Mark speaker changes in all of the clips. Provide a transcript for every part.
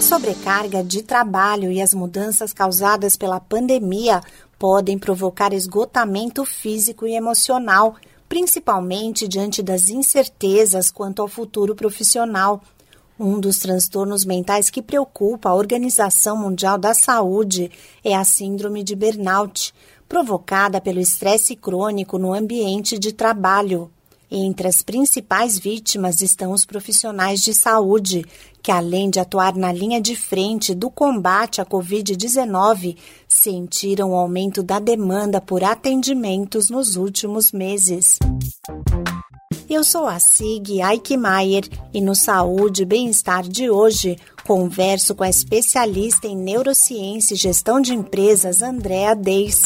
Speaker 1: A sobrecarga de trabalho e as mudanças causadas pela pandemia podem provocar esgotamento físico e emocional, principalmente diante das incertezas quanto ao futuro profissional. Um dos transtornos mentais que preocupa a Organização Mundial da Saúde é a Síndrome de Burnout, provocada pelo estresse crônico no ambiente de trabalho. Entre as principais vítimas estão os profissionais de saúde, que além de atuar na linha de frente do combate à Covid-19, sentiram o aumento da demanda por atendimentos nos últimos meses. Eu sou a Sig Eichmeier e no Saúde e Bem-Estar de hoje converso com a especialista em neurociência e gestão de empresas Andrea Deis.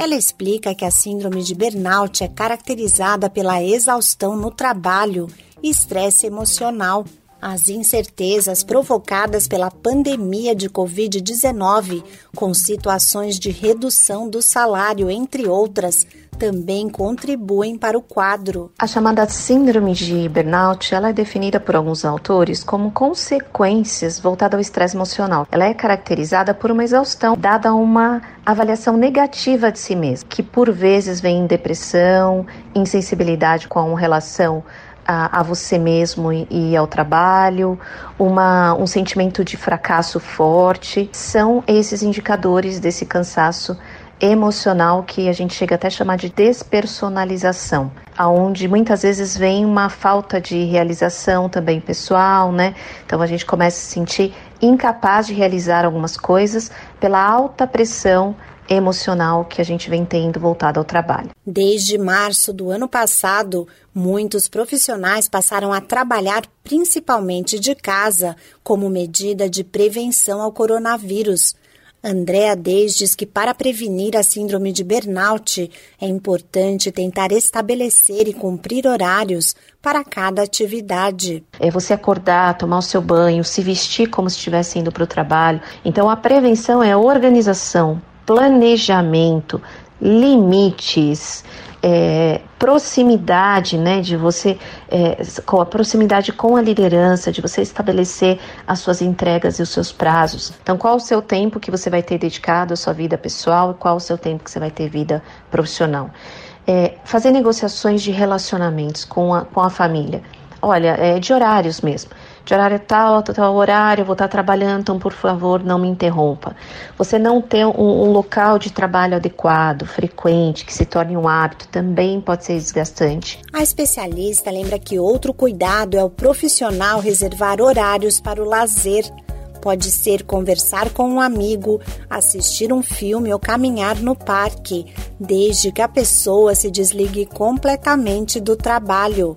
Speaker 1: Ela explica que a síndrome de burnout é caracterizada pela exaustão no trabalho e estresse emocional. As incertezas provocadas pela pandemia de Covid-19, com situações de redução do salário, entre outras, também contribuem para o quadro.
Speaker 2: A chamada síndrome de burnout, ela é definida por alguns autores como consequências voltadas ao estresse emocional. Ela é caracterizada por uma exaustão dada a uma avaliação negativa de si mesmo, que por vezes vem em depressão, insensibilidade com relação a, a, você mesmo e, e, ao trabalho, uma, um sentimento de fracasso forte, são esses indicadores desse cansaço emocional que a gente chega até a chamar de despersonalização, aonde muitas vezes vem uma falta de realização também pessoal, né? Então a gente começa a se sentir incapaz de realizar algumas coisas pela alta pressão emocional que a gente vem tendo voltado ao trabalho.
Speaker 1: Desde março do ano passado, muitos profissionais passaram a trabalhar principalmente de casa como medida de prevenção ao coronavírus. Andréa Deis diz que para prevenir a síndrome de burnout é importante tentar estabelecer e cumprir horários para cada atividade.
Speaker 2: É você acordar, tomar o seu banho, se vestir como se estivesse indo para o trabalho. Então a prevenção é organização, planejamento, limites, é, proximidade, né, de você, é, com a proximidade com a liderança, de você estabelecer as suas entregas e os seus prazos. Então, qual o seu tempo que você vai ter dedicado à sua vida pessoal e qual o seu tempo que você vai ter vida profissional? É, fazer negociações de relacionamentos com a, com a família. Olha, é de horários mesmo de horário tal, tal horário, vou estar trabalhando, então por favor não me interrompa. Você não ter um, um, local de trabalho adequado, frequente, que se torne um hábito, também pode ser desgastante.
Speaker 1: A especialista lembra que outro cuidado é o profissional reservar horários para o lazer. Pode ser conversar com um amigo, assistir um filme ou caminhar no parque, desde que a pessoa se desligue completamente do trabalho.